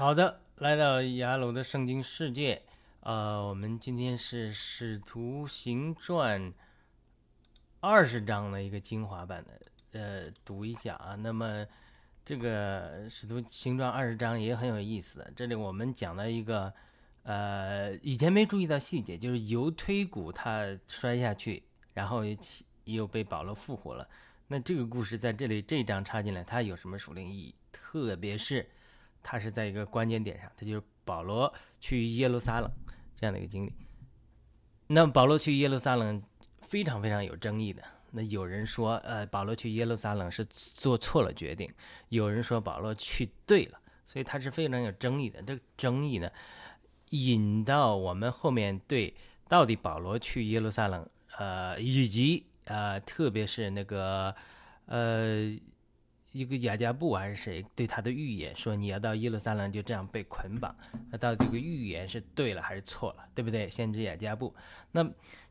好的，来到雅鲁的圣经世界，呃，我们今天是《使徒行传》二十章的一个精华版的，呃，读一下啊。那么这个《使徒行传》二十章也很有意思的，这里我们讲了一个，呃，以前没注意到细节，就是犹推骨他摔下去，然后又被保罗复活了。那这个故事在这里这一章插进来，它有什么属灵意义？特别是。他是在一个关键点上，他就是保罗去耶路撒冷这样的一个经历。那么保罗去耶路撒冷非常非常有争议的。那有人说，呃，保罗去耶路撒冷是做错了决定；有人说保罗去对了，所以他是非常有争议的。这个争议呢，引到我们后面对到底保罗去耶路撒冷，呃，以及呃，特别是那个呃。一个雅加布还是谁对他的预言说你要到耶路撒冷就这样被捆绑？那到底这个预言是对了还是错了？对不对？先知雅加布，那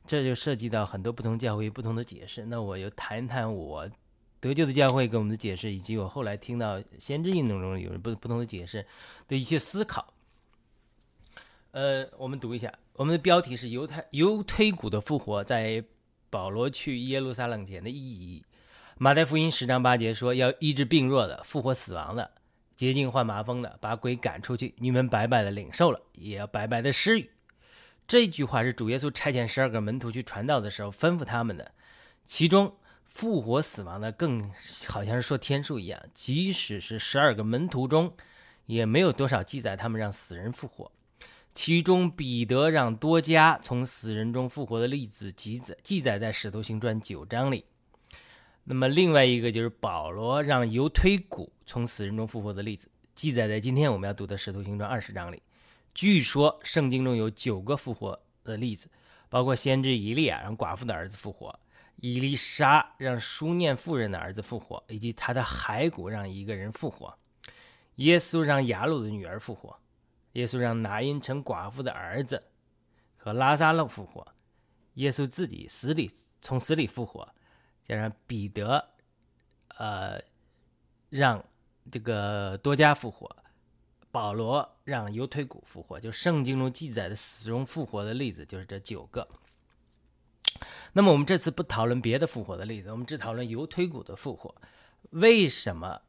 这就涉及到很多不同教会不同的解释。那我就谈谈我得救的教会给我们的解释，以及我后来听到先知运动中有人不不同的解释的一些思考。呃，我们读一下，我们的标题是犹太犹推古的复活在保罗去耶路撒冷前的意义。马太福音十章八节说：“要医治病弱的，复活死亡的，洁净患麻风的，把鬼赶出去。你们白白的领受了，也要白白的施予。”这句话是主耶稣差遣十二个门徒去传道的时候吩咐他们的。其中复活死亡的，更好像是说天数一样。即使是十二个门徒中，也没有多少记载他们让死人复活。其中彼得让多加从死人中复活的例子记载记载在使徒行传九章里。那么另外一个就是保罗让犹推古从死人中复活的例子，记载在今天我们要读的《使徒行传》二十章里。据说圣经中有九个复活的例子，包括先知以利亚让寡妇的儿子复活，伊丽莎让书念妇人的儿子复活，以及他的骸骨让一个人复活。耶稣让雅鲁的女儿复活，耶稣让拿因成寡妇的儿子和拉萨路复活，耶稣自己死里从死里复活。加上彼得，呃，让这个多加复活；保罗让犹推古复活。就圣经中记载的死中复活的例子，就是这九个。那么我们这次不讨论别的复活的例子，我们只讨论犹推古的复活。为什么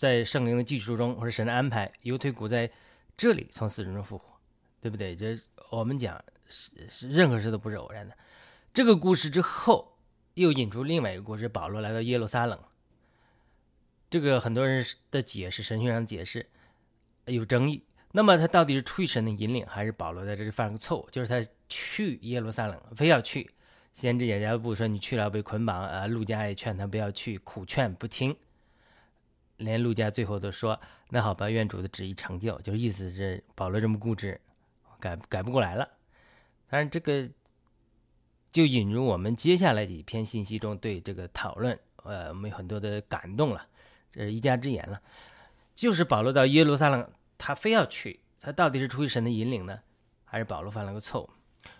在圣灵的记述中，或者神的安排，犹推古在这里从死人中复活，对不对？这我们讲是是任何事都不是偶然的。这个故事之后。又引出另外一个故事：保罗来到耶路撒冷。这个很多人的解释，神学上解释有争议。那么他到底是出于神的引领，还是保罗在这里犯了个错误？就是他去耶路撒冷，非要去。先知雅加布说：“你去了被捆绑。”啊，路加也劝他不要去，苦劝不听。连路加最后都说：“那好吧，愿主的旨意成就。”就是意思是保罗这么固执，改改不过来了。但是这个。就引入我们接下来几篇信息中对这个讨论，呃，我们有很多的感动了，这是一家之言了。就是保罗到耶路撒冷，他非要去，他到底是出于神的引领呢，还是保罗犯了个错误？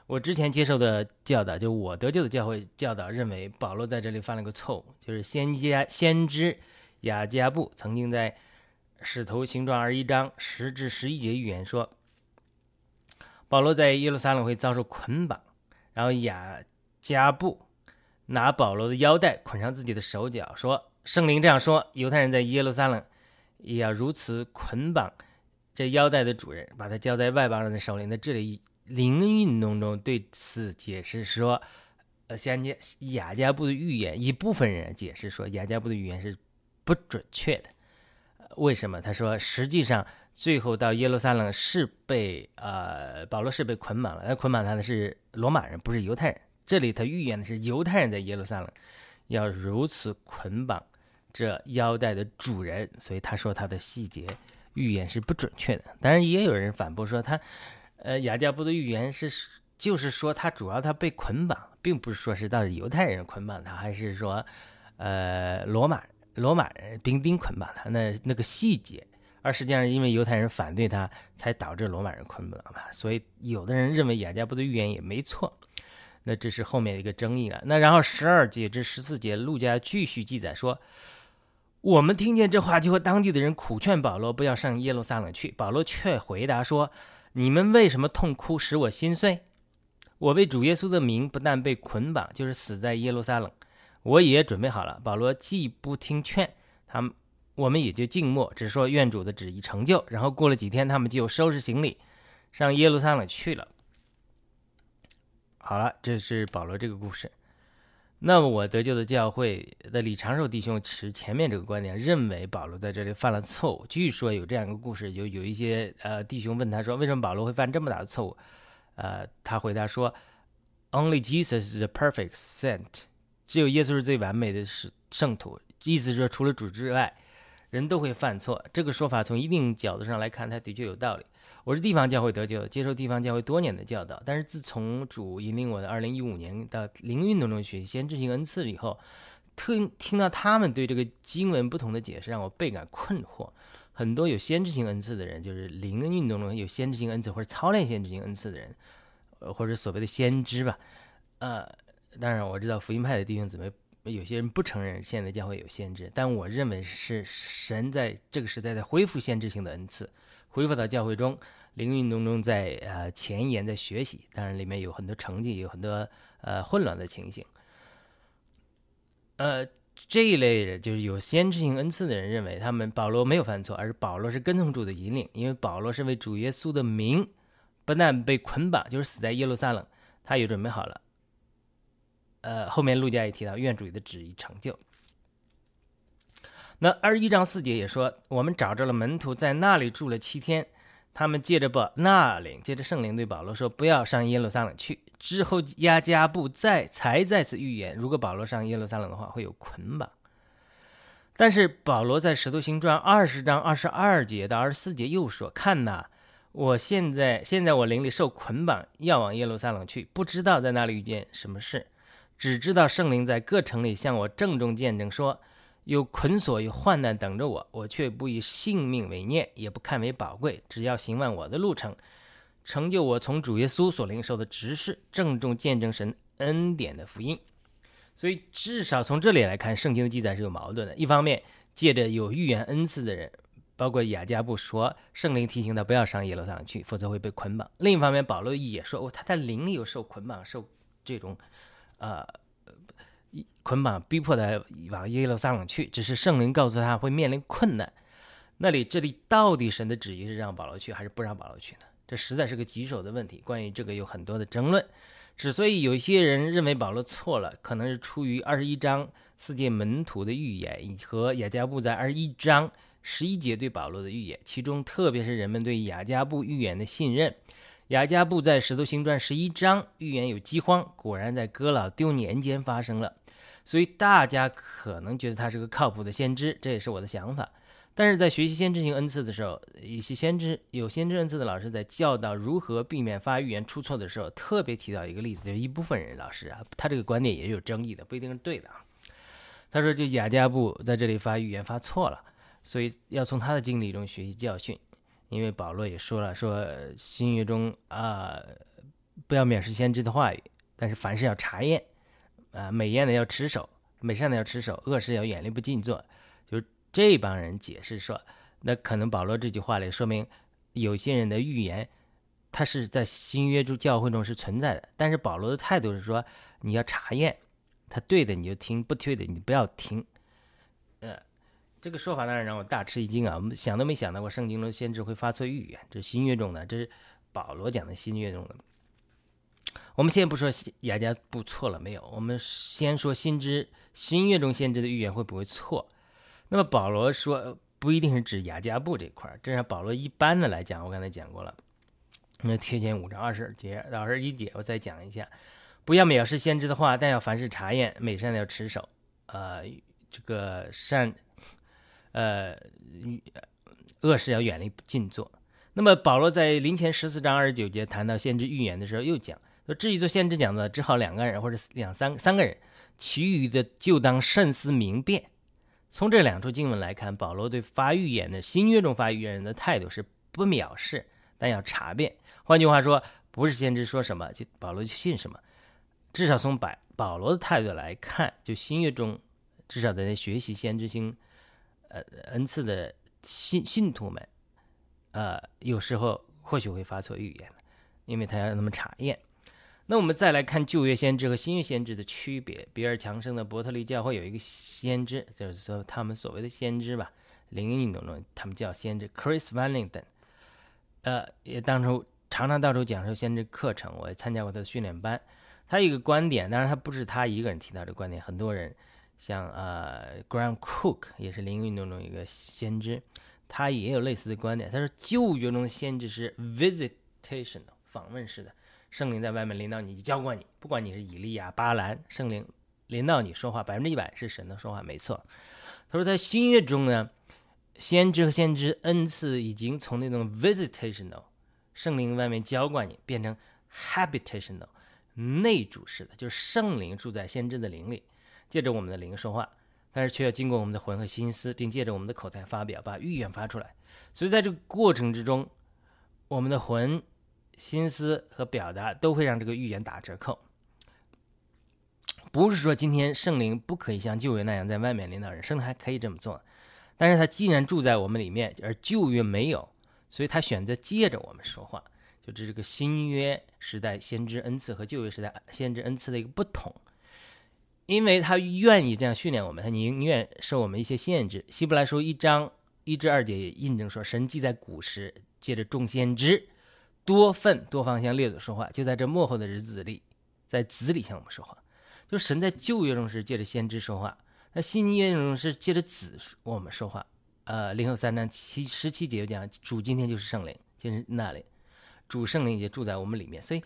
我之前接受的教导，就我得救的教会教导认为，保罗在这里犯了个错误，就是先加先知雅加布曾经在使徒行传二一章十至十一节预言说，保罗在耶路撒冷会遭受捆绑。然后雅加布拿保罗的腰带捆上自己的手脚，说：“圣灵这样说，犹太人在耶路撒冷也要如此捆绑这腰带的主人，把他交在外邦人的手里。”那这里灵运动中对此解释说：“呃，先加雅加布的预言，一部分人解释说雅加布的预言是不准确的。为什么？他说，实际上。”最后到耶路撒冷是被呃保罗是被捆绑了，那捆绑他的是罗马人，不是犹太人。这里他预言的是犹太人在耶路撒冷要如此捆绑这腰带的主人，所以他说他的细节预言是不准确的。当然也有人反驳说他，呃雅加布的预言是就是说他主要他被捆绑，并不是说是到底犹太人捆绑他，还是说呃罗马罗马人兵丁捆绑他，那那个细节。而实际上，因为犹太人反对他，才导致罗马人捆绑他。所以，有的人认为雅加布的预言也没错。那这是后面的一个争议了。那然后十二节至十四节，路加继续记载说：“我们听见这话，就和当地的人苦劝保罗不要上耶路撒冷去。保罗却回答说：“你们为什么痛哭，使我心碎？我为主耶稣的名，不但被捆绑，就是死在耶路撒冷。我也准备好了。”保罗既不听劝，他们我们也就静默，只说愿主的旨意成就。然后过了几天，他们就收拾行李，上耶路撒冷去了。好了，这是保罗这个故事。那么我得救的教会的李长寿弟兄持前面这个观点，认为保罗在这里犯了错误。据说有这样一个故事，有有一些呃弟兄问他说，为什么保罗会犯这么大的错误？呃，他回答说，Only Jesus is the perfect saint，只有耶稣是最完美的是圣徒。意思是说，除了主之外，人都会犯错。这个说法从一定角度上来看，它的确有道理。我是地方教会得救的，接受地方教会多年的教导。但是自从主引领我的2015年到灵运动中学先知性恩赐以后，听听到他们对这个经文不同的解释，让我倍感困惑。很多有先知性恩赐的人，就是灵运动中有先知性恩赐或者操练先知性恩赐的人，或者所谓的先知吧。呃，当然我知道福音派的弟兄姊妹有些人不承认现在教会有限制，但我认为是神在这个时代在恢复限制性的恩赐。恢复到教会中，灵运动中在呃前沿在学习，当然里面有很多成绩，有很多呃混乱的情形。呃，这一类人就是有先知性恩赐的人，认为他们保罗没有犯错，而是保罗是跟从主的引领，因为保罗是为主耶稣的名，不但被捆绑，就是死在耶路撒冷，他也准备好了。呃，后面陆家也提到，愿主的旨意成就。那二十一章四节也说，我们找着了门徒，在那里住了七天。他们借着不那灵，借着圣灵对保罗说：“不要上耶路撒冷去。”之后亚加布再才再次预言，如果保罗上耶路撒冷的话，会有捆绑。但是保罗在使徒行传二十章二十二节到二十四节又说：“看呐，我现在现在我灵里受捆绑，要往耶路撒冷去，不知道在那里遇见什么事，只知道圣灵在各城里向我郑重见证说。”有捆锁，有患难等着我，我却不以性命为念，也不看为宝贵，只要行完我的路程，成就我从主耶稣所领受的职事，郑重见证神恩典的福音。所以，至少从这里来看，圣经的记载是有矛盾的。一方面，借着有预言恩赐的人，包括雅加布说，圣灵提醒他不要上耶路撒冷去，否则会被捆绑；另一方面，保罗也说，哦，他的灵有受捆绑，受这种，呃。捆绑逼迫他往耶路撒冷去，只是圣灵告诉他会面临困难。那里这里到底神的旨意是让保罗去还是不让保罗去呢？这实在是个棘手的问题。关于这个有很多的争论。之所以有些人认为保罗错了，可能是出于二十一章四界门徒的预言和雅加布在二十一章十一节对保罗的预言，其中特别是人们对雅加布预言的信任。雅加布在使徒行传十一章预言有饥荒，果然在哥老丢年间发生了。所以大家可能觉得他是个靠谱的先知，这也是我的想法。但是在学习先知性恩赐的时候，一些先知有先知恩赐的老师在教导如何避免发预言出错的时候，特别提到一个例子，就一部分人老师啊，他这个观点也是有争议的，不一定是对的啊。他说，就雅加布在这里发预言发错了，所以要从他的经历中学习教训。因为保罗也说了，说新约中啊，不要藐视先知的话语，但是凡事要查验。啊，美艳的要持守，美善的要持守，恶事要远离不近做。就这帮人解释说，那可能保罗这句话里说明，有些人的预言，他是在新约中教会中是存在的。但是保罗的态度是说，你要查验，他对的你就听，不对的你不要听。呃，这个说法当然让我大吃一惊啊！我们想都没想到过圣经中先知会发错预言，这是新约中的，这是保罗讲的新约中的。我们先不说雅加布错了没有，我们先说先知新约中先知的预言会不会错？那么保罗说不一定是指雅加布这块儿，这是保罗一般的来讲，我刚才讲过了。那贴前五章二十节到二十一节，我再讲一下：不要藐视先知的话，但要凡事查验，美善的要持守。呃，这个善，呃，恶事要远离近做。那么保罗在临前十四章二十九节谈到先知预言的时候，又讲。说至于做先知讲的，只好两个人或者两三三个人，其余的就当慎思明辨。从这两处经文来看，保罗对发预言的新约中发预言人的态度是不藐视，但要查辨。换句话说，不是先知说什么就保罗就信什么。至少从保保罗的态度来看，就新约中，至少在学习先知性呃恩赐的信信徒们，呃，有时候或许会发错预言因为他要那么查验。那我们再来看旧约先知和新约先知的区别。比尔强生的伯特利教会有一个先知，就是说他们所谓的先知吧，灵运动中他们叫先知 Chris Van Linden，呃，也当初常常到处讲授先知课程，我也参加过他的训练班。他有一个观点，当然他不是他一个人提到这观点，很多人像呃 Graham Cook 也是灵运动中一个先知，他也有类似的观点。他说旧约中的先知是 visitational 访问式的。圣灵在外面临到你，浇灌你，不管你是以利亚、巴兰，圣灵临到你说话，百分之一百是神的说话，没错。他说在新约中呢，先知和先知恩赐已经从那种 visitational 圣灵外面浇灌你，变成 habitational 内住式的，就是圣灵住在先知的灵里，借着我们的灵说话，但是却要经过我们的魂和心思，并借着我们的口才发表，把预言发出来。所以在这个过程之中，我们的魂。心思和表达都会让这个预言打折扣。不是说今天圣灵不可以像旧约那样在外面领导人，圣灵还可以这么做。但是他既然住在我们里面，而旧约没有，所以他选择借着我们说话。就这是个新约时代先知恩赐和旧约时代先知恩赐的一个不同。因为他愿意这样训练我们，他宁愿受我们一些限制。希伯来书一章一至二节也印证说，神既在古时借着众先知。多份多方向列祖说话，就在这幕后的日子里，在子里向我们说话。就神在旧约中是借着先知说话，那新约中是借着子我们说话。呃，零后三章七十七节讲，主今天就是圣灵，就是那里，主圣灵也住在我们里面。所以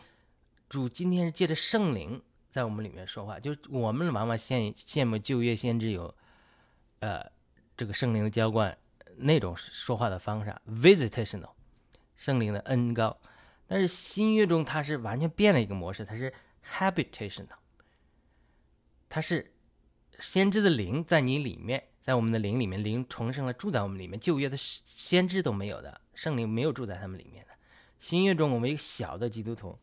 主今天是借着圣灵在我们里面说话。就我们往往羡羡慕旧约先知有，呃，这个圣灵的浇灌那种说话的方式，visitational。圣灵的恩高，但是新约中它是完全变了一个模式，它是 habitational，，它是先知的灵在你里面，在我们的灵里面，灵重生了，住在我们里面。旧约的先知都没有的，圣灵没有住在他们里面的。新约中，我们一个小的基督徒，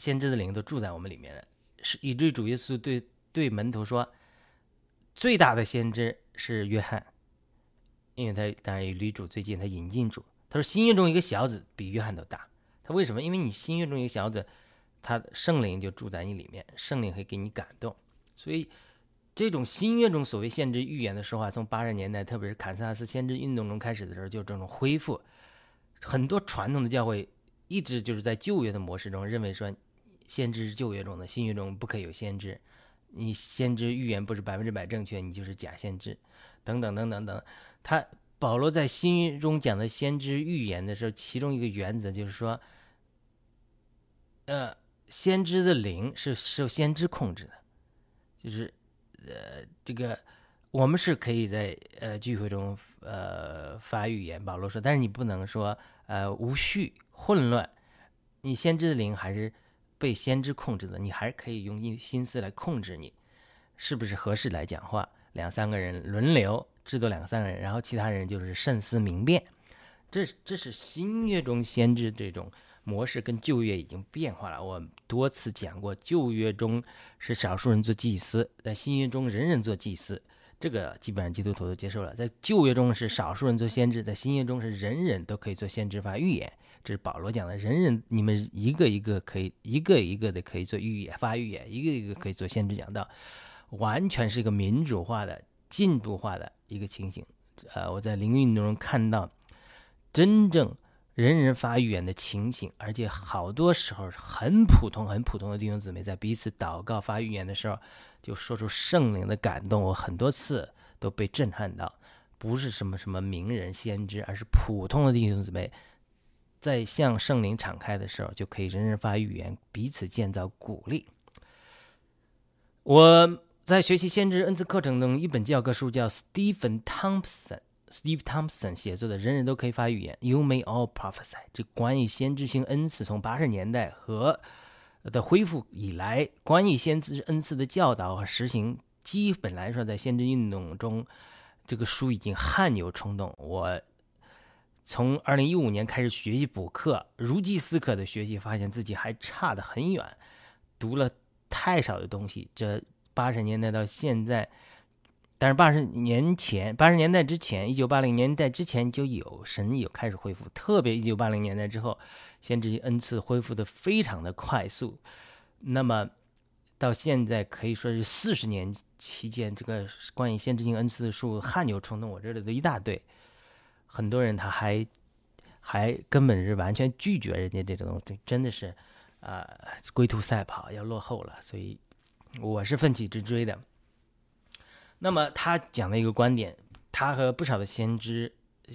先知的灵都住在我们里面的，是以至于主耶稣对对门徒说，最大的先知是约翰，因为他当然离主最近，他引进主。他说：“新约中一个小子比约翰都大。他为什么？因为你新约中一个小子，他圣灵就住在你里面，圣灵会给你感动。所以，这种新约中所谓先知预言的说话，从八十年代，特别是堪萨斯先知运动中开始的时候，就这种恢复。很多传统的教会一直就是在旧约的模式中，认为说，先知是旧约中的，新约中不可有先知。你先知预言不是百分之百正确，你就是假先知，等等等等等。他。”保罗在新约中讲的先知预言的时候，其中一个原则就是说，呃，先知的灵是受先知控制的，就是呃，这个我们是可以在呃聚会中呃发预言，保罗说，但是你不能说呃无序混乱，你先知的灵还是被先知控制的，你还可以用心心思来控制你，是不是合适来讲话？两三个人轮流。制作两三个人，然后其他人就是慎思明辨。这这是新约中先知这种模式，跟旧约已经变化了。我多次讲过，旧约中是少数人做祭司，在新约中人人做祭司，这个基本上基督徒都接受了。在旧约中是少数人做先知，在新约中是人人都可以做先知发预言。这是保罗讲的，人人你们一个一个可以一个一个的可以做预言发预言，一个一个可以做先知讲道，完全是一个民主化的。进度化的一个情形，呃，我在灵运动中看到真正人人发预言的情形，而且好多时候很普通、很普通的弟兄姊妹在彼此祷告发预言的时候，就说出圣灵的感动。我很多次都被震撼到，不是什么什么名人先知，而是普通的弟兄姊妹在向圣灵敞开的时候，就可以人人发预言，彼此建造鼓励。我。在学习先知恩赐课程中，一本教科书叫 Stephen Thompson Steve Thompson 写作的《人人都可以发预言》，You may all prophesy。这关于先知性恩赐，从八十年代和的恢复以来，关于先知恩赐的教导和实行，基本来说在先知运动中，这个书已经汗牛充栋。我从二零一五年开始学习补课，如饥似渴的学习，发现自己还差得很远，读了太少的东西。这八十年代到现在，但是八十年前，八十年代之前，一九八零年代之前就有神有开始恢复，特别一九八零年代之后，先知性恩赐恢复的非常的快速。那么到现在可以说是四十年期间，这个关于先知性恩赐的书汗牛充栋，我这里都一大堆。很多人他还还根本是完全拒绝人家这种东西，真的是啊龟兔赛跑要落后了，所以我是奋起直追的。那么他讲的一个观点，他和不少的先知，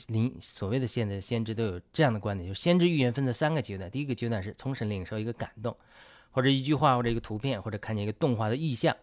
灵所谓的现在先知都有这样的观点，就是先知预言分成三个阶段，第一个阶段是从神领受一个感动，或者一句话，或者一个图片，或者看见一个动画的意象，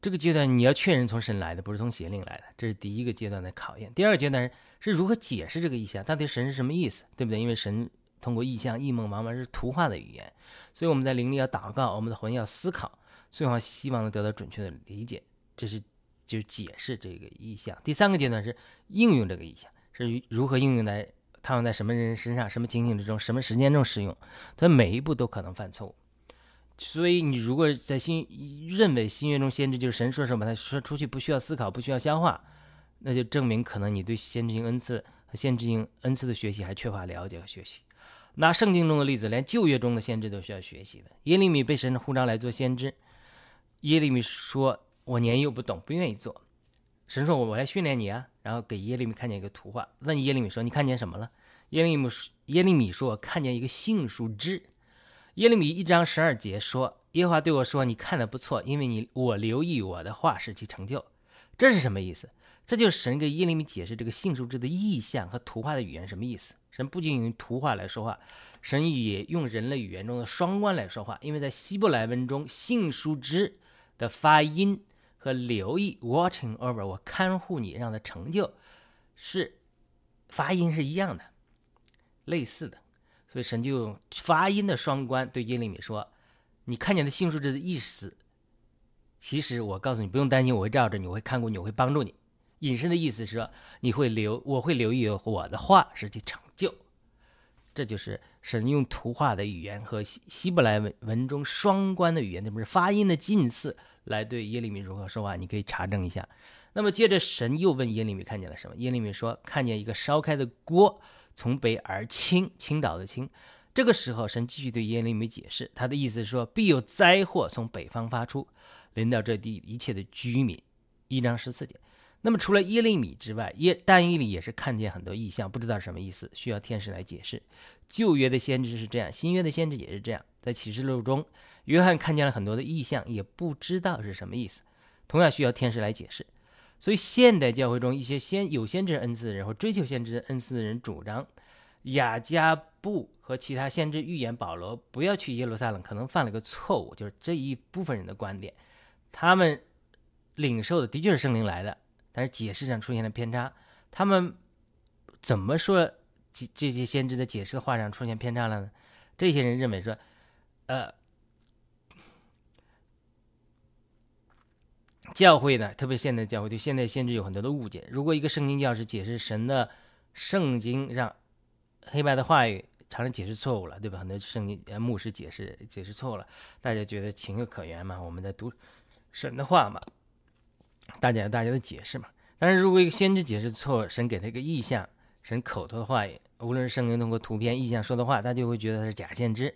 这个阶段你要确认从神来的，不是从邪灵来的，这是第一个阶段的考验。第二个阶段是是如何解释这个意象，到底神是什么意思，对不对？因为神通过意象、异梦往往是图画的语言，所以我们在灵里要祷告，我们的魂要思考，最好希望能得到准确的理解，这是。就解释这个意象。第三个阶段是应用这个意象，是如何应用在套用在什么人身上、什么情形之中、什么时间中使用。它每一步都可能犯错误。所以你如果在新认为新约中先知就是神说什么，他说出去不需要思考、不需要消化，那就证明可能你对先知性恩赐和先知性恩赐的学习还缺乏了解和学习。拿圣经中的例子，连旧约中的先知都需要学习的。耶利米被神呼召来做先知，耶利米说。我年幼不懂，不愿意做。神说：“我我来训练你啊。”然后给耶利米看见一个图画，问耶利米说：“你看见什么了？”耶利米耶利米说：“我看见一个杏树枝。”耶利米一章十二节说：“耶和华对我说：你看的不错，因为你我留意我的话使其成就。”这是什么意思？这就是神给耶利米解释这个杏树枝的意象和图画的语言什么意思。神不仅用图画来说话，神也用人类语言中的双关来说话。因为在希伯来文中，杏树枝的发音。和留意，watching over，我看护你，让他成就，是发音是一样的，类似的，所以神就用发音的双关对耶利米说：“你看见的杏树枝的意思，其实我告诉你，不用担心，我会照着你，我会看顾你，我会帮助你。隐身的意思是说，你会留，我会留意我的话，使其成就。这就是神用图画的语言和希希伯来文文中双关的语言，那不是发音的近似。”来对耶利米如何说话，你可以查证一下。那么接着神又问耶利米看见了什么？耶利米说看见一个烧开的锅从北而倾，倾倒的倾。这个时候神继续对耶利米解释，他的意思是说必有灾祸从北方发出，临到这地一切的居民。一章十四节。那么除了耶利米之外，耶但以理也是看见很多异象，不知道什么意思，需要天使来解释。旧约的先知是这样，新约的先知也是这样。在启示录中。约翰看见了很多的异象，也不知道是什么意思，同样需要天使来解释。所以，现代教会中一些先有先知恩赐的人或追求先知恩赐的人主张，雅加布和其他先知预言保罗不要去耶路撒冷，可能犯了个错误，就是这一部分人的观点。他们领受的的确是圣灵来的，但是解释上出现了偏差。他们怎么说这这些先知的解释的话上出现偏差了呢？这些人认为说，呃。教会呢，特别现代教会对现代先知有很多的误解。如果一个圣经教师解释神的圣经上黑白的话语，常常解释错误了，对吧？很多圣经呃牧师解释解释错了，大家觉得情有可原嘛？我们在读神的话嘛，大家大家的解释嘛。但是如果一个先知解释错，神给他一个意象，神口头的话语，无论是圣经通过图片、意象说的话，他就会觉得他是假先知，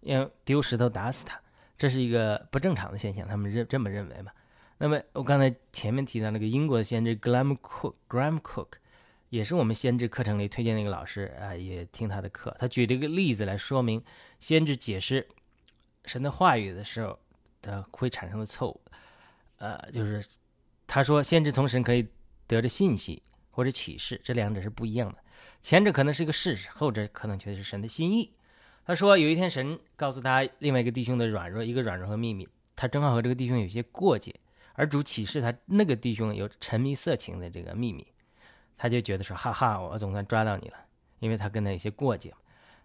要丢石头打死他，这是一个不正常的现象，他们认这么认为嘛？那么我刚才前面提到那个英国的先知 Graham Cook，Graham Cook，也是我们先知课程里推荐那个老师啊，也听他的课。他举了一个例子来说明先知解释神的话语的时候，他会产生的错误。呃，就是他说先知从神可以得着信息或者启示，这两者是不一样的。前者可能是一个事实，后者可能却是神的心意。他说有一天神告诉他另外一个弟兄的软弱，一个软弱和秘密，他正好和这个弟兄有些过节。而主启示他那个弟兄有沉迷色情的这个秘密，他就觉得说：“哈哈，我总算抓到你了。”因为他跟他有些过节，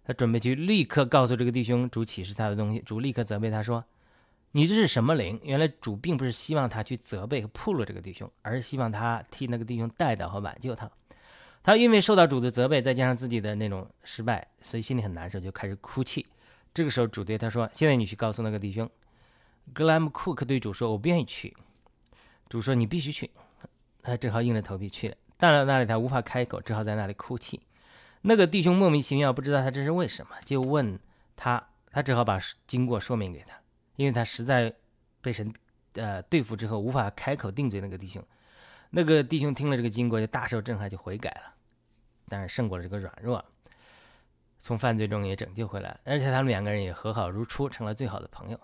他准备去立刻告诉这个弟兄主启示他的东西。主立刻责备他说：“你这是什么灵？”原来主并不是希望他去责备和铺路这个弟兄，而是希望他替那个弟兄带导和挽救他。他因为受到主的责备，再加上自己的那种失败，所以心里很难受，就开始哭泣。这个时候主对他说：“现在你去告诉那个弟兄。”格莱姆库克对主说：“我不愿意去。”主说：“你必须去。”他只好硬着头皮去了。到了那里，他无法开口，只好在那里哭泣。那个弟兄莫名其妙，不知道他这是为什么，就问他，他只好把经过说明给他，因为他实在被神呃对付之后无法开口定罪。那个弟兄，那个弟兄听了这个经过，就大受震撼，就悔改了，但是胜过了这个软弱，从犯罪中也拯救回来，而且他们两个人也和好如初，成了最好的朋友。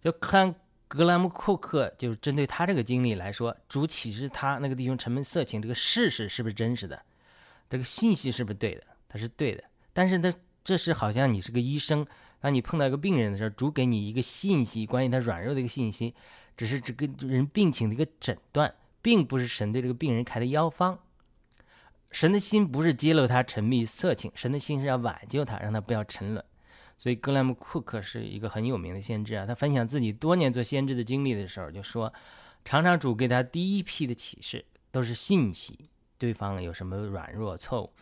就看格兰姆库克，就是针对他这个经历来说，主启示他那个弟兄沉闷色情这个事实是不是真实的？这个信息是不是对的？他是对的，但是他这是好像你是个医生，当你碰到一个病人的时候，主给你一个信息，关于他软弱的一个信息，只是这个人病情的一个诊断，并不是神对这个病人开的药方。神的心不是揭露他沉迷色情，神的心是要挽救他，让他不要沉沦。所以格莱姆库克是一个很有名的先知啊，他分享自己多年做先知的经历的时候，就说，常常主给他第一批的启示都是信息。对方有什么软弱错误，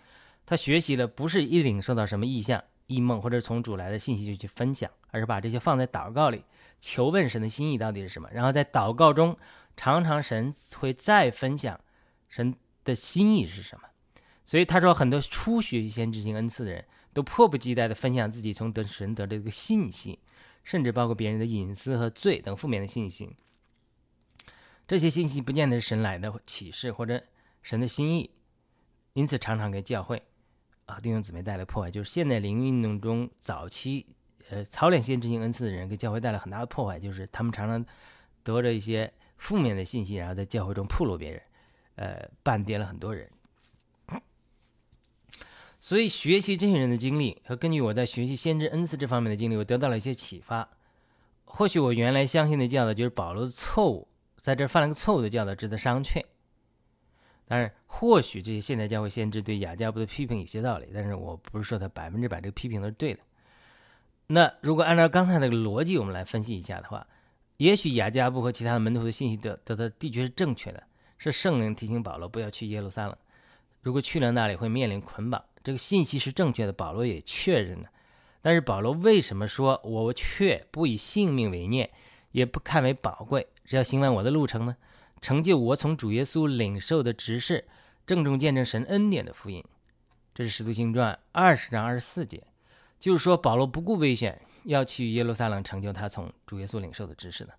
他学习了不是一领受到什么意象、异梦或者从主来的信息就去分享，而是把这些放在祷告里，求问神的心意到底是什么。然后在祷告中，常常神会再分享神的心意是什么。所以他说，很多初学先知性恩赐的人都迫不及待地分享自己从得神得的一个信息，甚至包括别人的隐私和罪等负面的信息。这些信息不见得是神来的启示或者。神的心意，因此常常给教会啊弟兄姊妹带来破坏。就是现代灵运动中早期呃操练先知性恩赐的人，给教会带来很大的破坏。就是他们常常得着一些负面的信息，然后在教会中铺路别人，呃绊跌了很多人。所以学习这些人的经历和根据我在学习先知恩赐这方面的经历，我得到了一些启发。或许我原来相信的教导就是保罗的错误，在这犯了个错误的教导，值得商榷。当然，或许这些现代教会先知对雅加布的批评有些道理，但是我不是说他百分之百这个批评都是对的。那如果按照刚才那个逻辑，我们来分析一下的话，也许雅加布和其他的门徒的信息得得的的确是正确的，是圣灵提醒保罗不要去耶路撒冷，如果去了那里会面临捆绑，这个信息是正确的，保罗也确认了。但是保罗为什么说我却不以性命为念，也不看为宝贵，只要行完我的路程呢？成就我从主耶稣领受的职事，郑重见证神恩典的福音。这是使徒行传二十章二十四节，就是说保罗不顾危险要去耶路撒冷成就他从主耶稣领受的知识呢。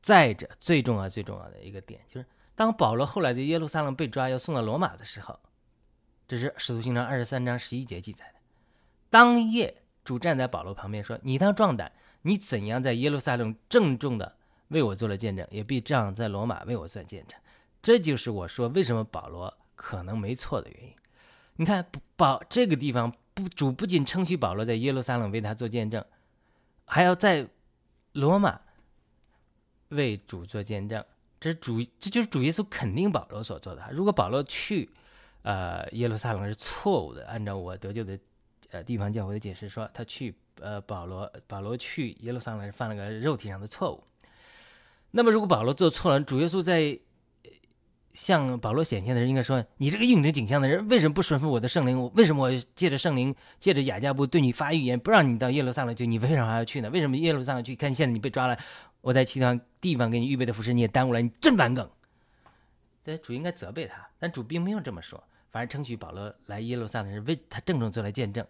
再者，最重要最重要的一个点就是，当保罗后来在耶路撒冷被抓要送到罗马的时候，这是使徒行传二十三章十一节记载的。当夜主站在保罗旁边说：“你当壮胆，你怎样在耶路撒冷郑重的。”为我做了见证，也必这样在罗马为我做见证。这就是我说为什么保罗可能没错的原因。你看，保这个地方不主不仅称许保罗在耶路撒冷为他做见证，还要在罗马为主做见证。这是主，这就是主耶稣肯定保罗所做的。如果保罗去呃耶路撒冷是错误的，按照我得救的呃地方教会的解释说，他去呃保罗保罗去耶路撒冷是犯了个肉体上的错误。那么，如果保罗做错了，主耶稣在向保罗显现的人应该说：“你这个应征景象的人，为什么不顺服我的圣灵？我为什么我借着圣灵，借着雅加布对你发预言，不让你到耶路撒冷去？你为什么还要去呢？为什么耶路撒冷去？看现在你被抓了，我在其他地方给你预备的服饰你也耽误了，你真顽梗。”对，主应该责备他，但主并没有这么说，反而称许保罗来耶路撒冷是为他郑重做了见证。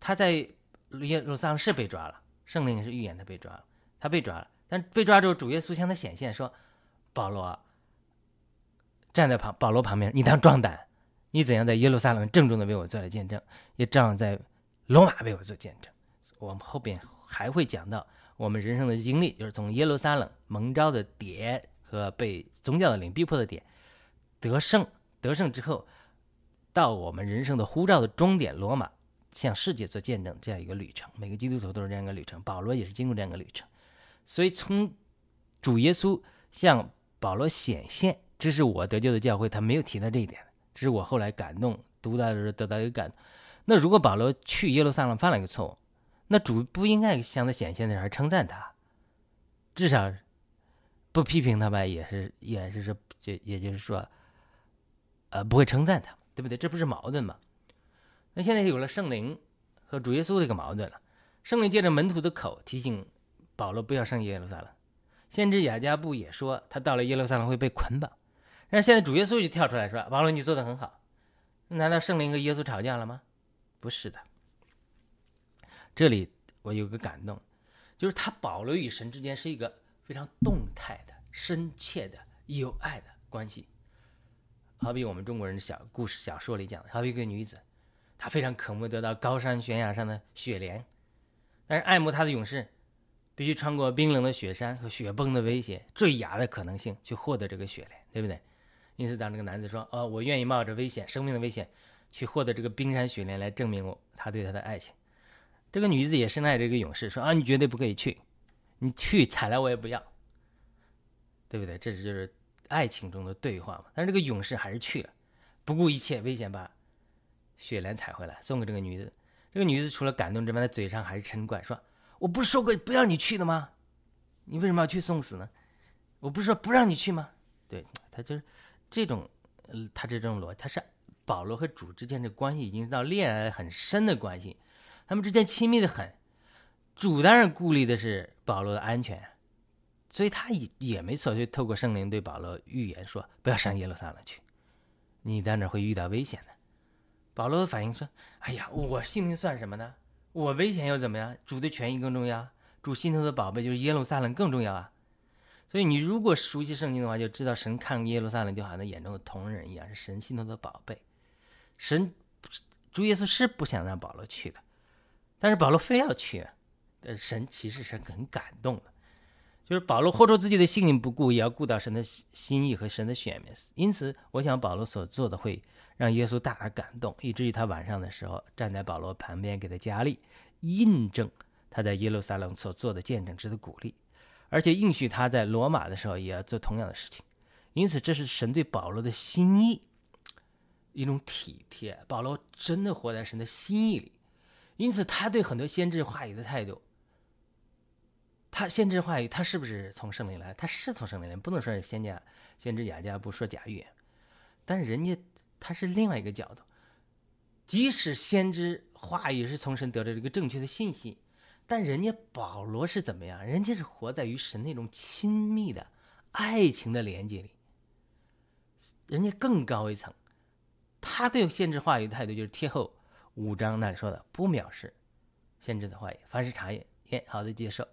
他在耶路撒冷是被抓了，圣灵是预言他被抓了，他被抓了。但被抓住，主耶稣向他显现，说：“保罗站在旁，保罗旁边，你当壮胆，你怎样在耶路撒冷郑重的为我做了见证，也照样在罗马为我做见证。我们后边还会讲到我们人生的经历，就是从耶路撒冷蒙召的点和被宗教的领逼迫的点，得胜得胜之后，到我们人生的呼召的终点罗马，向世界做见证这样一个旅程。每个基督徒都是这样一个旅程，保罗也是经过这样一个旅程。”所以，从主耶稣向保罗显现，这是我得救的教会，他没有提到这一点。这是我后来感动读到的时候得到一个感。那如果保罗去耶路撒冷犯了一个错误，那主不应该向他显现的时候称赞他，至少不批评他吧，也是也是说，就也就是说，呃，不会称赞他，对不对？这不是矛盾吗？那现在有了圣灵和主耶稣这个矛盾了，圣灵借着门徒的口提醒。保罗不要上耶路撒冷，先知雅加布也说他到了耶路撒冷会被捆绑。但是现在主耶稣就跳出来说：“保罗，你做的很好。难道圣灵和耶稣吵架了吗？不是的。这里我有个感动，就是他保罗与神之间是一个非常动态的、深切的、有爱的关系。好比我们中国人的小故事小说里讲的，好比一个女子，她非常渴慕得到高山悬崖上的雪莲，但是爱慕她的勇士。”必须穿过冰冷的雪山和雪崩的威胁、坠崖的可能性去获得这个雪莲，对不对？因此，当这个男子说：“哦，我愿意冒着危险、生命的危险，去获得这个冰山雪莲，来证明我他对他的爱情。”这个女子也深爱这个勇士，说：“啊，你绝对不可以去，你去踩了我也不要，对不对？”这就是爱情中的对话嘛。但是这个勇士还是去了，不顾一切危险把雪莲采回来，送给这个女子。这个女子除了感动之外，她嘴上还是嗔怪说。我不是说过不让你去的吗？你为什么要去送死呢？我不是说不让你去吗？对他就是这种，他这种逻辑，他是保罗和主之间的关系已经到恋爱很深的关系，他们之间亲密的很。主当然顾虑的是保罗的安全，所以他也也没错，就透过圣灵对保罗预言说不要上耶路撒冷去，你在那会遇到危险的。保罗的反应说：“哎呀，我性命算什么呢？”我危险又怎么样？主的权益更重要，主心头的宝贝就是耶路撒冷更重要啊！所以你如果熟悉圣经的话，就知道神看耶路撒冷就好像他眼中的同人一样，是神心头的宝贝。神主耶稣是不想让保罗去的，但是保罗非要去，呃，神其实是很感动的，就是保罗豁出自己的性命不顾，也要顾到神的心意和神的选民。因此，我想保罗所做的会。让耶稣大大感动，以至于他晚上的时候站在保罗旁边给他加力，印证他在耶路撒冷所做的见证值得鼓励，而且应许他在罗马的时候也要做同样的事情。因此，这是神对保罗的心意，一种体贴。保罗真的活在神的心意里，因此他对很多先知话语的态度，他先知话语他是不是从圣灵来？他是从圣灵来，不能说是先假先知雅加不说假预言，但是人家。他是另外一个角度，即使先知话语是从神得到这个正确的信息，但人家保罗是怎么样？人家是活在与神那种亲密的爱情的连接里，人家更高一层。他对先知话语的态度就是贴后五章那里说的，不藐视先知的话语，凡是查验，验好的接受。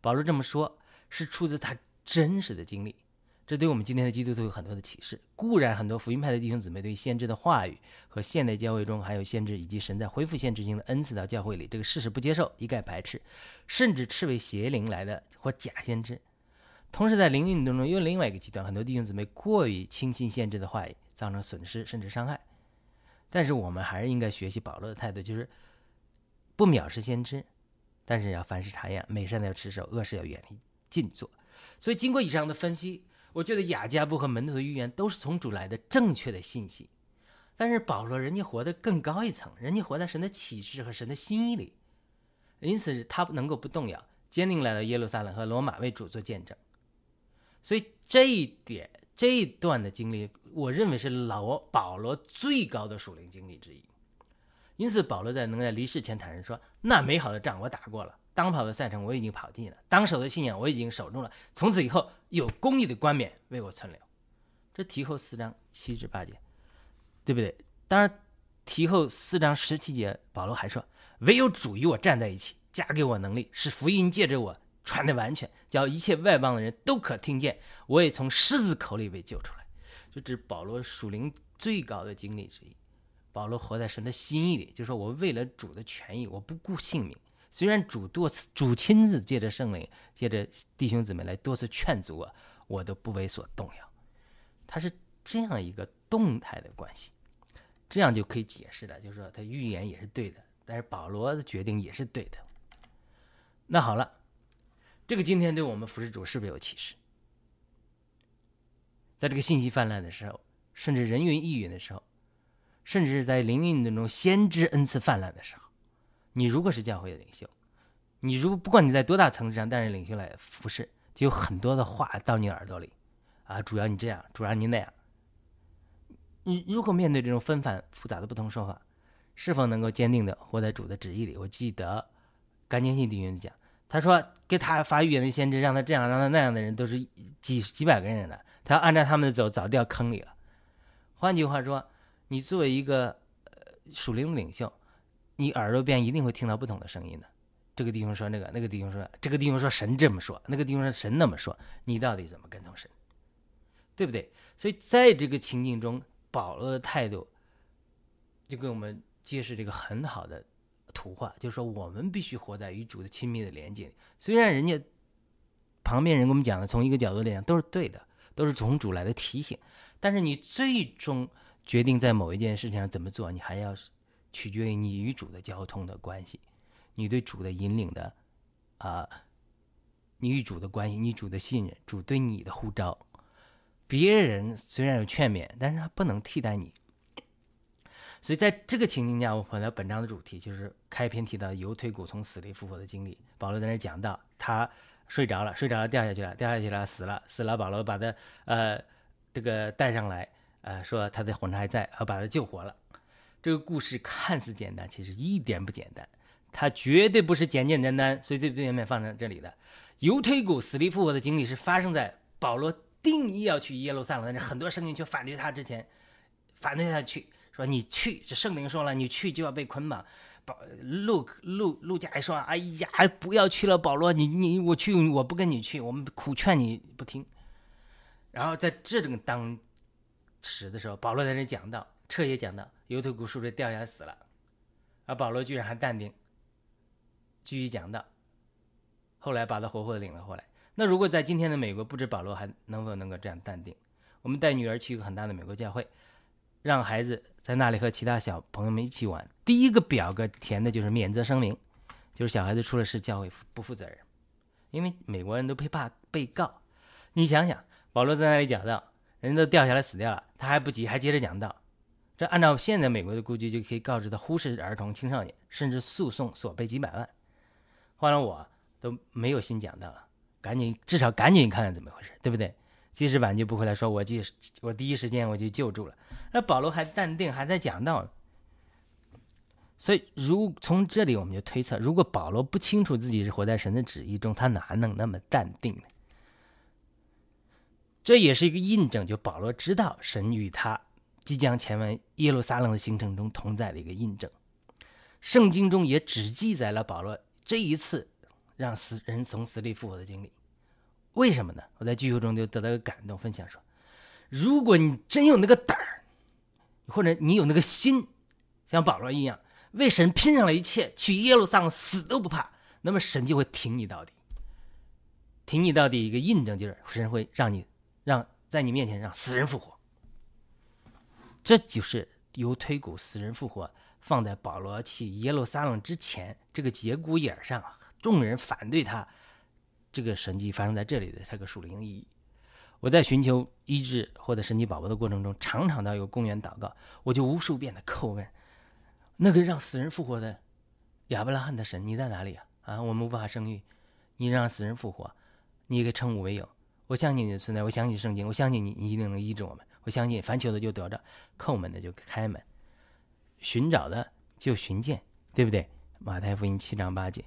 保罗这么说，是出自他真实的经历。这对我们今天的基督徒有很多的启示。固然，很多福音派的弟兄姊妹对先知的话语和现代教会中还有先知以及神在恢复先知性的恩赐到教会里这个事实不接受，一概排斥，甚至斥为邪灵来的或假先知。同时，在灵运动中又另外一个极端，很多弟兄姊妹过于轻信先知的话语，造成损失甚至伤害。但是，我们还是应该学习保罗的态度，就是不藐视先知，但是要凡事查验，美善的要持守，恶事要远离，尽做。所以，经过以上的分析。我觉得雅加布和门徒的预言都是从主来的正确的信息，但是保罗人家活得更高一层，人家活在神的启示和神的心意里，因此他能够不动摇，坚定来到耶路撒冷和罗马为主做见证。所以这一点这一段的经历，我认为是老保罗最高的属灵经历之一。因此保罗在能在离世前坦然说：“那美好的仗我打过了。”当跑的赛程我已经跑尽了，当守的信仰我已经守住了。从此以后，有公义的冠冕为我存留。这提后四章七至八节，对不对？当然，提后四章十七节，保罗还说：“唯有主与我站在一起，加给我能力，使福音借着我传的完全，叫一切外邦的人都可听见。我也从狮子口里被救出来。”就指保罗属灵最高的经历之一。保罗活在神的心意里，就说我为了主的权益，我不顾性命。虽然主多次主亲自借着圣灵，借着弟兄姊妹来多次劝阻我，我都不为所动摇。他是这样一个动态的关系，这样就可以解释了，就是说他预言也是对的，但是保罗的决定也是对的。那好了，这个今天对我们服侍主是不是有启示？在这个信息泛滥的时候，甚至人云亦云的时候，甚至是在灵运当中先知恩赐泛滥的时候。你如果是教会的领袖，你如不管你在多大层次上担任领袖来服侍，就有很多的话到你耳朵里，啊，主要你这样，主要你那样。你如果面对这种纷繁复杂的不同说法，是否能够坚定的活在主的旨意里？我记得甘坚信弟兄讲，他说给他发预言的先知，让他这样，让他那样的人都是几几百个人了，他要按照他们的走，早掉坑里了。换句话说，你作为一个呃属灵的领袖，你耳朵边一定会听到不同的声音的。这个弟兄说那个，那个弟兄说这个弟兄说神这么说，那个弟兄说神那么说，你到底怎么跟从神？对不对？所以在这个情境中，保罗的态度就给我们揭示这个很好的图画，就是说我们必须活在与主的亲密的连接里。虽然人家旁边人跟我们讲的，从一个角度来讲都是对的，都是从主来的提醒，但是你最终决定在某一件事情上怎么做，你还要取决于你与主的交通的关系。你对主的引领的，啊，你与主的关系，你主的信任，主对你的呼召，别人虽然有劝勉，但是他不能替代你。所以在这个情境下，我回到本章的主题，就是开篇提到犹腿骨从死里复活的经历。保罗在那讲到，他睡着了，睡着了掉下去了，掉下去了死了，死了。保罗把他呃这个带上来，呃说他的魂还在，呃把他救活了。这个故事看似简单，其实一点不简单。它绝对不是简简单单、随随便便放在这里的。犹推古死里复活的经历是发生在保罗定义要去耶路撒冷，但是很多声音却反对他之前，反对他去，说你去，这圣灵说了，你去就要被捆绑。保路路路加还说，哎呀，不要去了，保罗，你你我去，我不跟你去，我们苦劝你不听。然后在这种当时的时候，保罗在这讲到，彻夜讲到，犹推古树着掉下来死了，而保罗居然还淡定。继续讲到，后来把他活活的领了回来。那如果在今天的美国，不知保罗还能否能够这样淡定？我们带女儿去一个很大的美国教会，让孩子在那里和其他小朋友们一起玩。第一个表格填的就是免责声明，就是小孩子出了事，教会不负责任。因为美国人都怕被告。你想想，保罗在那里讲到，人都掉下来死掉了，他还不急，还接着讲到。这按照现在美国的估计，就可以告知他忽视儿童、青少年，甚至诉讼索赔几百万。换了我都没有心讲到了，赶紧至少赶紧看看怎么回事，对不对？即使挽救不回来，说我第我第一时间我就救助了。那保罗还淡定，还在讲道。所以，如从这里我们就推测，如果保罗不清楚自己是活在神的旨意中，他哪能那么淡定呢？这也是一个印证，就保罗知道神与他即将前往耶路撒冷的行程中同在的一个印证。圣经中也只记载了保罗。这一次让死人从死里复活的经历，为什么呢？我在聚会中就得到一个感动，分享说：如果你真有那个胆儿，或者你有那个心，像保罗一样为神拼上了一切，去耶路撒冷死都不怕，那么神就会挺你到底。挺你到底，一个印证就是神会让你让在你面前让死人复活。这就是由推古死人复活。放在保罗去耶路撒冷之前，这个节骨眼上，众人反对他，这个神迹发生在这里的这个属灵意义。我在寻求医治或者神迹宝宝的过程中，常常到有公园祷告，我就无数遍的叩问那个让死人复活的亚伯拉罕的神，你在哪里啊？啊，我们无法生育，你让死人复活，你也可以称我为有。我相信你的存在，我相信圣经，我相信你，你一定能医治我们。相信凡求的就得着，叩门的就开门。寻找的就寻见，对不对？马太福音七章八节。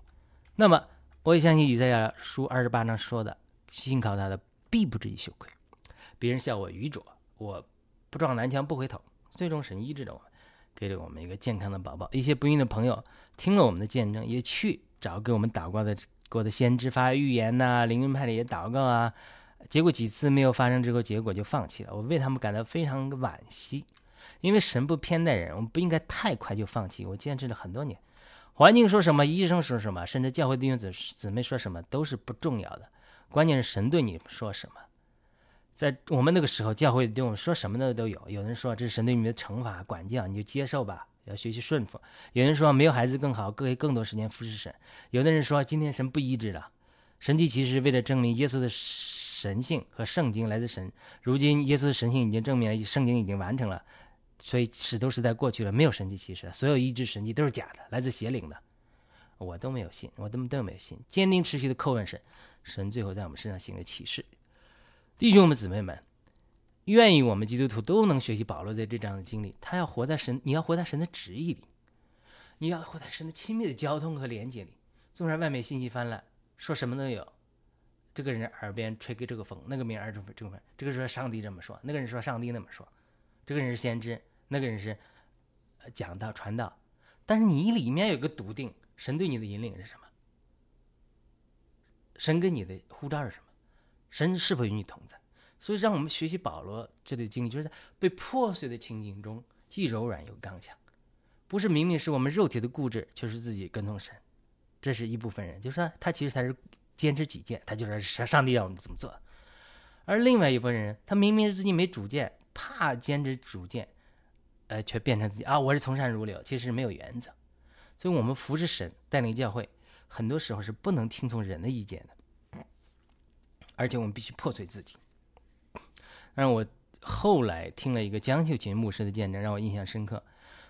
那么我也相信以赛亚书二十八章说的：“信靠他的必不至于羞愧。”别人笑我愚拙，我不撞南墙不回头。最终神医治了我，给了我们一个健康的宝宝。一些不孕的朋友听了我们的见证，也去找给我们祷告的过的先知发预言呐，灵恩派的也祷告啊。结果几次没有发生之后，结果就放弃了。我为他们感到非常惋惜。因为神不偏待人，我们不应该太快就放弃。我坚持了很多年，环境说什么，医生说什么，甚至教会弟兄姊姊妹说什么，都是不重要的。关键是神对你说什么。在我们那个时候，教会对我们说什么的都有。有人说这是神对你的惩罚、管教，你就接受吧，要学习顺服。有人说没有孩子更好，可以更多时间服侍神。有的人说今天神不医治了，神迹其实为了证明耶稣的神性和圣经来自神。如今耶稣的神性已经证明了，圣经已经完成了。所以使徒时代过去了，没有神迹奇事，所有医治神迹都是假的，来自邪灵的，我都没有信，我都都没有信，坚定持续的叩问神，神最后在我们身上行了启示。弟兄们姊妹们，愿意我们基督徒都能学习保罗在这章的经历，他要活在神，你要活在神的旨意里，你要活在神的亲密的交通和连接里。纵然外面信息泛滥，说什么都有，这个人耳边吹个这个风，那个人耳中这个，这个说上帝这么说，那个人说上帝那么说，这个人是先知，那个人是讲道传道，但是你里面有个笃定，神对你的引领是什么？神给你的呼召是什么？神是否与你同在？所以让我们学习保罗这类经历，就是在被破碎的情景中，既柔软又刚强。不是明明是我们肉体的固执，却是自己跟从神，这是一部分人，就是说他其实才是坚持己见，他就是上上帝要我们怎么做。而另外一部分人，他明明是自己没主见，怕坚持主见，呃，却变成自己啊，我是从善如流，其实是没有原则。所以，我们服侍神，带领教会，很多时候是不能听从人的意见的，而且我们必须破碎自己。让我后来听了一个江秀琴牧师的见证，让我印象深刻。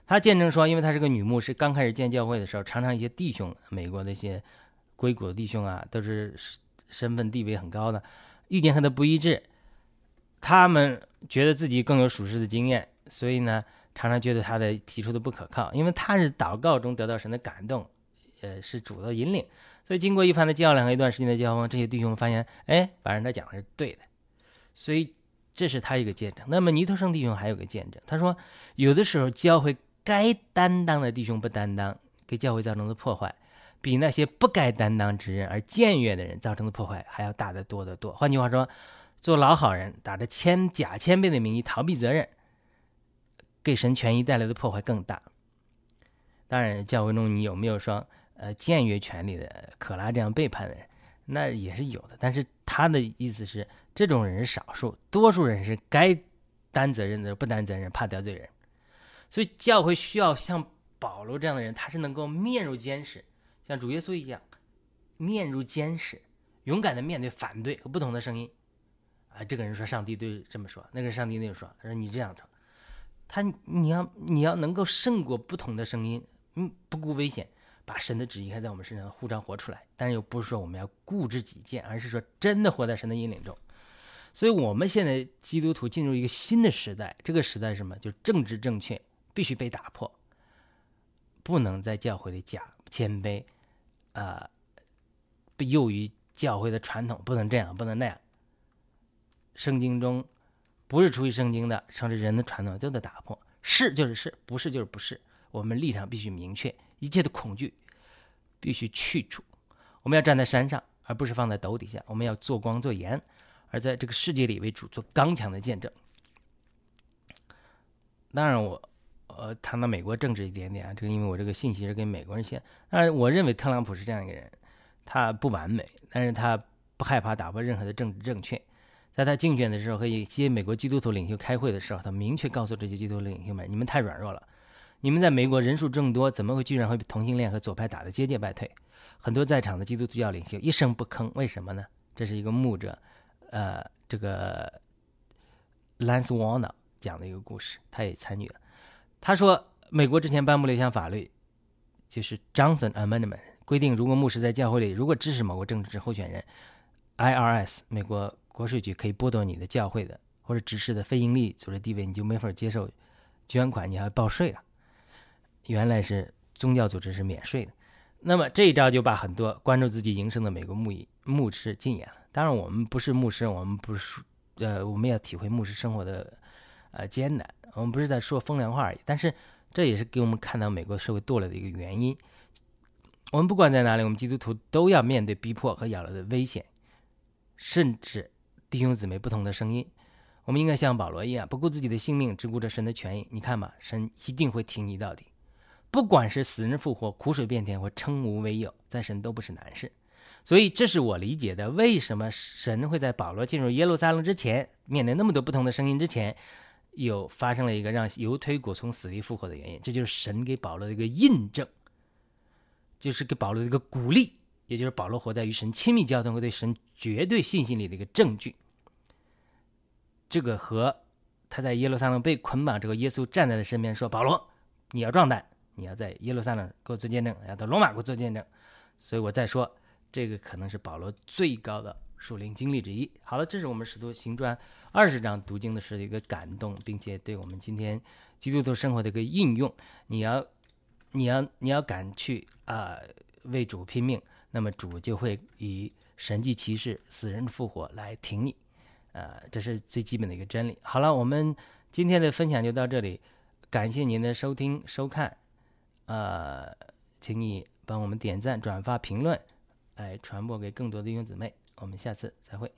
他见证说，因为他是个女牧师，刚开始建教会的时候，常常一些弟兄，美国的一些硅谷的弟兄啊，都是身份地位很高的，意见和他不一致。他们觉得自己更有属实的经验，所以呢，常常觉得他的提出的不可靠。因为他是祷告中得到神的感动，呃，是主的引领。所以经过一番的较量和一段时间的交锋，这些弟兄发现，哎，反正他讲的是对的。所以这是他一个见证。那么尼托生弟兄还有个见证，他说，有的时候教会。该担当的弟兄不担当，给教会造成的破坏，比那些不该担当之人而僭越的人造成的破坏还要大得多得多。换句话说，做老好人，打着谦假谦卑的名义逃避责任，给神权益带来的破坏更大。当然，教会中你有没有说呃僭越权利的可拉这样背叛的人？那也是有的。但是他的意思是，这种人是少数，多数人是该担责任的不担责任，怕得罪人。所以教会需要像保罗这样的人，他是能够面如坚石，像主耶稣一样，面如坚石，勇敢的面对反对和不同的声音。啊，这个人说上帝对这么说，那个上帝那个说，他说你这样子，他你要你要能够胜过不同的声音，嗯，不顾危险，把神的旨意还在我们身上呼召活出来。但是又不是说我们要固执己见，而是说真的活在神的引领中。所以我们现在基督徒进入一个新的时代，这个时代什么？就政治正确。必须被打破，不能在教会里假谦卑，啊，不囿于教会的传统，不能这样，不能那样。圣经中不是出于圣经的，甚至人的传统都得打破。是就是是，不是就是不是。我们立场必须明确，一切的恐惧必须去除。我们要站在山上，而不是放在斗底下。我们要做光做盐，而在这个世界里为主做刚强的见证。当然我。呃，谈到美国政治一点点啊，这个因为我这个信息是跟美国人写，当然我认为特朗普是这样一个人，他不完美，但是他不害怕打破任何的政治正确，在他竞选的时候和一些美国基督徒领袖开会的时候，他明确告诉这些基督徒领袖们：你们太软弱了，你们在美国人数众多，怎么会居然会被同性恋和左派打得节节败退？很多在场的基督教领袖一声不吭，为什么呢？这是一个牧者，呃，这个 Lance Warner 讲的一个故事，他也参与了。他说，美国之前颁布了一项法律，就是 Johnson Amendment，规定如果牧师在教会里如果支持某个政治候选人，IRS 美国国税局可以剥夺你的教会的或者指示的非盈利组织地位，你就没法接受捐款，你还要报税了。原来是宗教组织是免税的，那么这一招就把很多关注自己营生的美国牧医牧师禁言了。当然，我们不是牧师，我们不是呃，我们要体会牧师生活的呃艰难。我们不是在说风凉话而已，但是这也是给我们看到美国社会堕落的一个原因。我们不管在哪里，我们基督徒都要面对逼迫和咬了的危险，甚至弟兄姊妹不同的声音。我们应该像保罗一样，不顾自己的性命，只顾着神的权益。你看吧，神一定会挺你到底。不管是死人复活、苦水变甜或称无为有，在神都不是难事。所以，这是我理解的，为什么神会在保罗进入耶路撒冷之前，面对那么多不同的声音之前。有发生了一个让犹推古从死里复活的原因，这就是神给保罗的一个印证，就是给保罗的一个鼓励，也就是保罗活在与神亲密交通和对神绝对信心里的一个证据。这个和他在耶路撒冷被捆绑，这个耶稣站在他身边说：“保罗，你要壮胆，你要在耶路撒冷给我做见证，要到罗马给我做见证。”所以我再说，这个可能是保罗最高的。属灵经历之一。好了，这是我们使徒行传二十章读经的时的一个感动，并且对我们今天基督徒生活的一个应用。你要，你要，你要敢去啊，为主拼命，那么主就会以神迹奇事、死人复活来挺你，呃，这是最基本的一个真理。好了，我们今天的分享就到这里，感谢您的收听收看，呃，请你帮我们点赞、转发、评论，来传播给更多的弟兄姊妹。我们下次再会。